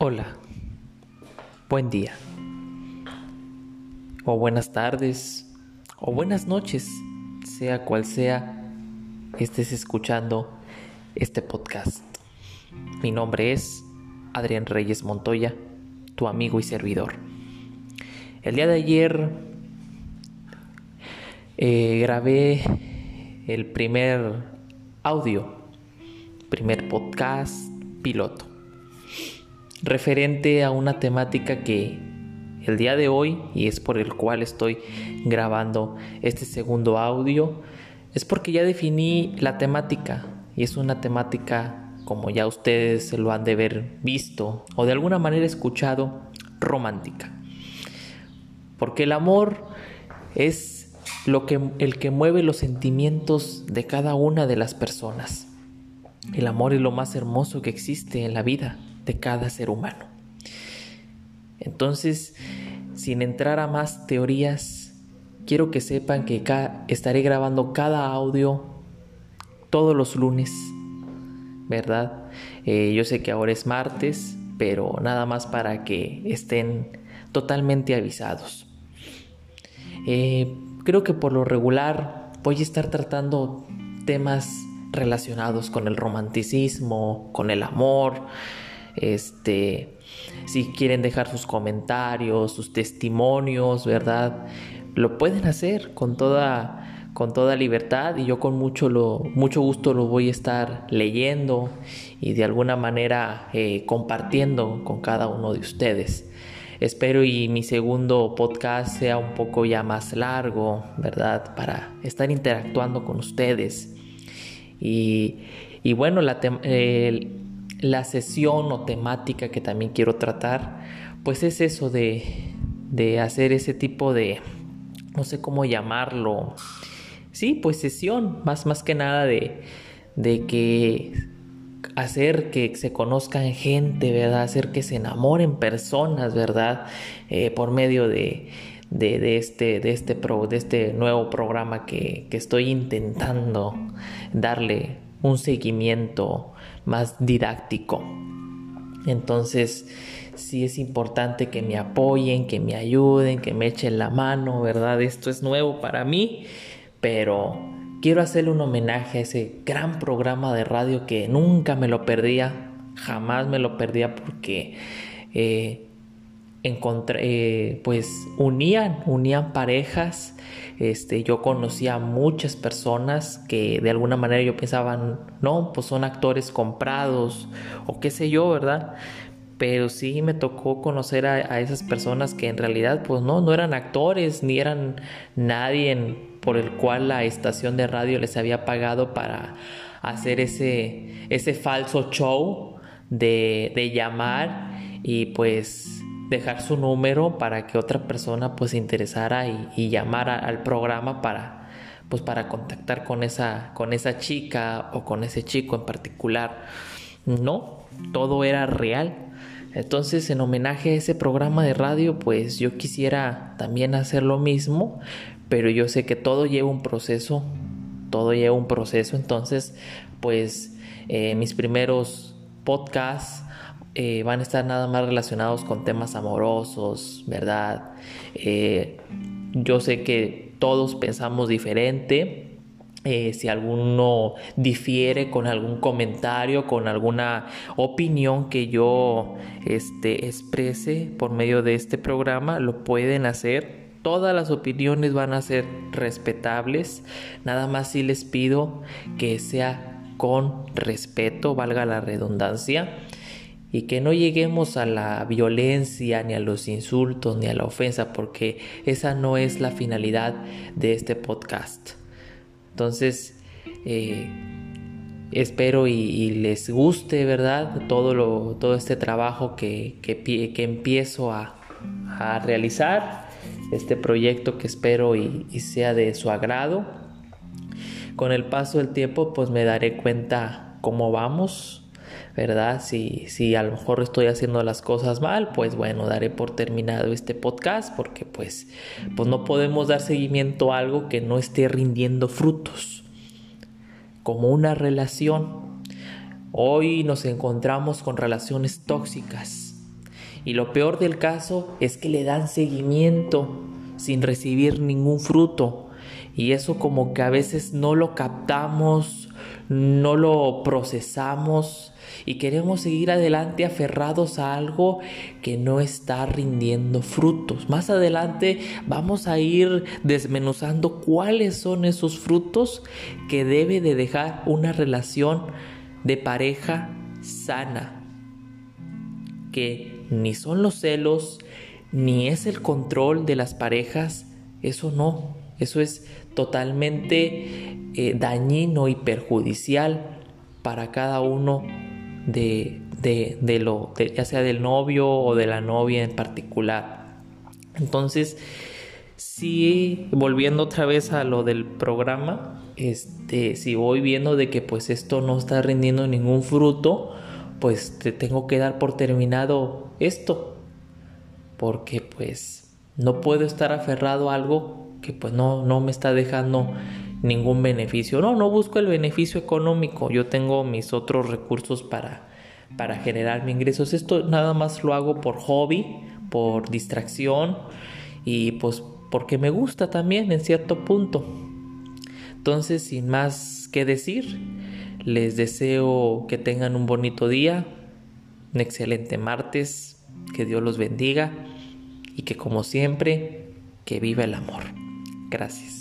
Hola, buen día, o buenas tardes, o buenas noches, sea cual sea estés escuchando este podcast. Mi nombre es Adrián Reyes Montoya, tu amigo y servidor. El día de ayer eh, grabé el primer audio, primer podcast piloto referente a una temática que el día de hoy, y es por el cual estoy grabando este segundo audio, es porque ya definí la temática y es una temática como ya ustedes lo han de haber visto o de alguna manera escuchado, romántica. Porque el amor es lo que, el que mueve los sentimientos de cada una de las personas. El amor es lo más hermoso que existe en la vida de cada ser humano. Entonces, sin entrar a más teorías, quiero que sepan que estaré grabando cada audio todos los lunes, ¿verdad? Eh, yo sé que ahora es martes, pero nada más para que estén totalmente avisados. Eh, creo que por lo regular voy a estar tratando temas relacionados con el romanticismo, con el amor, este, si quieren dejar sus comentarios, sus testimonios, ¿verdad? Lo pueden hacer con toda, con toda libertad y yo con mucho, lo, mucho gusto lo voy a estar leyendo y de alguna manera eh, compartiendo con cada uno de ustedes. Espero y mi segundo podcast sea un poco ya más largo, ¿verdad? Para estar interactuando con ustedes. Y, y bueno, la, la sesión o temática que también quiero tratar, pues es eso de, de hacer ese tipo de, no sé cómo llamarlo, sí, pues sesión, más, más que nada de, de que hacer que se conozcan gente, ¿verdad? Hacer que se enamoren personas, ¿verdad? Eh, por medio de, de, de, este, de, este pro, de este nuevo programa que, que estoy intentando darle un seguimiento más didáctico. Entonces, sí es importante que me apoyen, que me ayuden, que me echen la mano, ¿verdad? Esto es nuevo para mí, pero quiero hacerle un homenaje a ese gran programa de radio que nunca me lo perdía, jamás me lo perdía porque eh, encontré, eh, pues unían, unían parejas. Este, yo conocía a muchas personas que de alguna manera yo pensaban, no, pues son actores comprados o qué sé yo, ¿verdad? Pero sí me tocó conocer a, esas personas que en realidad pues no, no eran actores ni eran nadie por el cual la estación de radio les había pagado para hacer ese, ese falso show de, de llamar y pues dejar su número para que otra persona pues se interesara y, llamara al programa para pues para contactar con esa con esa chica o con ese chico en particular. No todo era real. Entonces en homenaje a ese programa de radio pues yo quisiera también hacer lo mismo pero yo sé que todo lleva un proceso todo lleva un proceso. Entonces pues eh, mis primeros podcasts eh, van a estar nada más relacionados con temas amorosos, ¿verdad? Eh, yo sé que todos pensamos diferente. Eh, si alguno difiere con algún comentario, con alguna opinión que yo este, exprese por medio de este programa, lo pueden hacer. Todas las opiniones van a ser respetables. Nada más si les pido que sea con respeto, valga la redundancia y que no lleguemos a la violencia, ni a los insultos, ni a la ofensa, porque esa no es la finalidad de este podcast. Entonces, eh, espero y, les guste, ¿verdad? Todo, lo, todo este trabajo que, que, empiezo a, realizar, este proyecto que espero y, y sea de su agrado. Con el paso del tiempo, pues me daré cuenta cómo vamos, ¿verdad? Si, si a lo mejor estoy haciendo las cosas mal, pues bueno, daré por terminado este podcast porque pues, pues no podemos dar seguimiento a algo que no esté rindiendo frutos. Como una relación. Hoy nos encontramos con relaciones tóxicas, Y lo peor del caso es que le dan seguimiento sin recibir ningún fruto. Y eso como que a veces no lo captamos, no lo procesamos y queremos seguir adelante aferrados a algo que no está rindiendo frutos. Más adelante vamos a ir desmenuzando cuáles son esos frutos que debe de dejar una relación de pareja sana. Que ni son los celos, ni es el control de las parejas, eso no, eso es totalmente eh, dañino y perjudicial para cada uno de, de, lo, ya sea del novio o de la novia en particular. Entonces, sí, volviendo otra vez a lo del programa, este, si voy viendo de que pues esto no está rindiendo ningún fruto, pues te tengo que dar por terminado esto, porque pues no puedo estar aferrado a algo que pues no, no me está dejando ningún beneficio. No, no busco el beneficio económico. Yo tengo mis otros recursos para, para generar mis ingresos. Esto nada más lo hago por hobby, por distracción y pues porque me gusta también en cierto punto. Entonces, sin más que decir, les deseo que tengan un bonito día, un excelente martes, que Dios los bendiga y que como siempre, que viva el amor. Gracias.